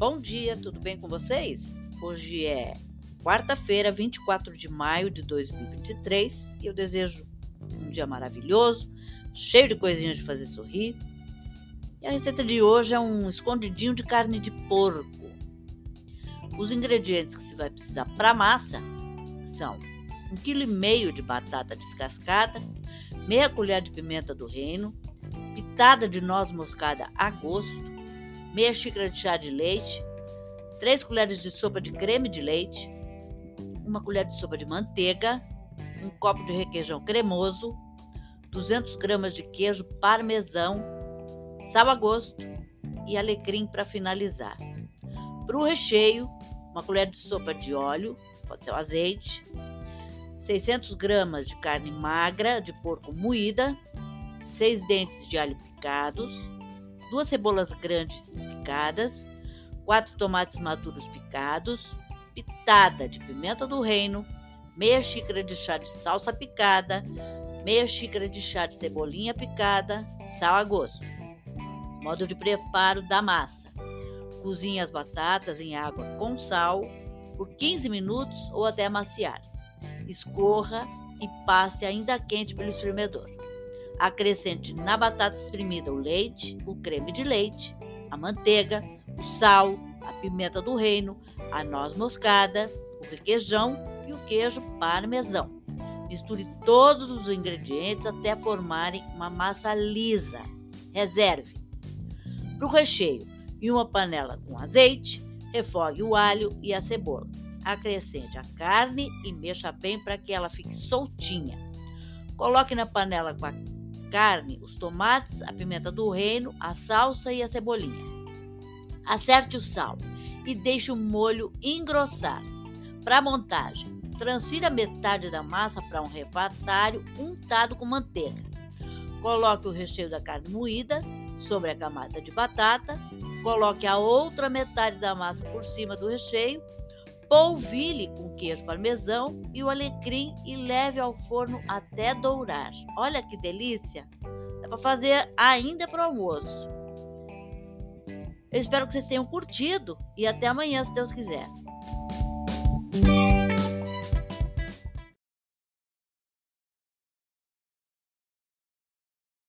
Bom dia, tudo bem com vocês? Hoje é quarta-feira, 24 de maio de 2023 e eu desejo um dia maravilhoso, cheio de coisinhas de fazer sorrir. E a receita de hoje é um escondidinho de carne de porco. Os ingredientes que você vai precisar para a massa são um quilo e meio de batata descascada, meia colher de pimenta do reino, pitada de noz moscada a gosto, meia xícara de chá de leite, 3 colheres de sopa de creme de leite, uma colher de sopa de manteiga, um copo de requeijão cremoso, 200 gramas de queijo parmesão, sal a gosto e alecrim para finalizar. Para o recheio, uma colher de sopa de óleo, pode ser o azeite, 600 gramas de carne magra de porco moída, 6 dentes de alho picados, duas cebolas grandes picadas, quatro tomates maduros picados, pitada de pimenta do reino, meia xícara de chá de salsa picada, meia xícara de chá de cebolinha picada, sal a gosto. Modo de preparo da massa: cozinhe as batatas em água com sal por 15 minutos ou até amaciar. Escorra e passe ainda quente pelo espremedor. Acrescente na batata espremida o leite, o creme de leite, a manteiga, o sal, a pimenta do reino, a noz moscada, o requeijão e o queijo parmesão. Misture todos os ingredientes até formarem uma massa lisa. Reserve. Para o recheio, em uma panela com azeite, refogue o alho e a cebola. Acrescente a carne e mexa bem para que ela fique soltinha. Coloque na panela com a carne, os tomates, a pimenta do reino, a salsa e a cebolinha. Acerte o sal e deixe o molho engrossar. Para montagem, transfira metade da massa para um refratário untado com manteiga. Coloque o recheio da carne moída sobre a camada de batata, coloque a outra metade da massa por cima do recheio polvilhe com queijo parmesão e o alecrim e leve ao forno até dourar. Olha que delícia! Dá para fazer ainda para o almoço. Eu espero que vocês tenham curtido e até amanhã, se Deus quiser.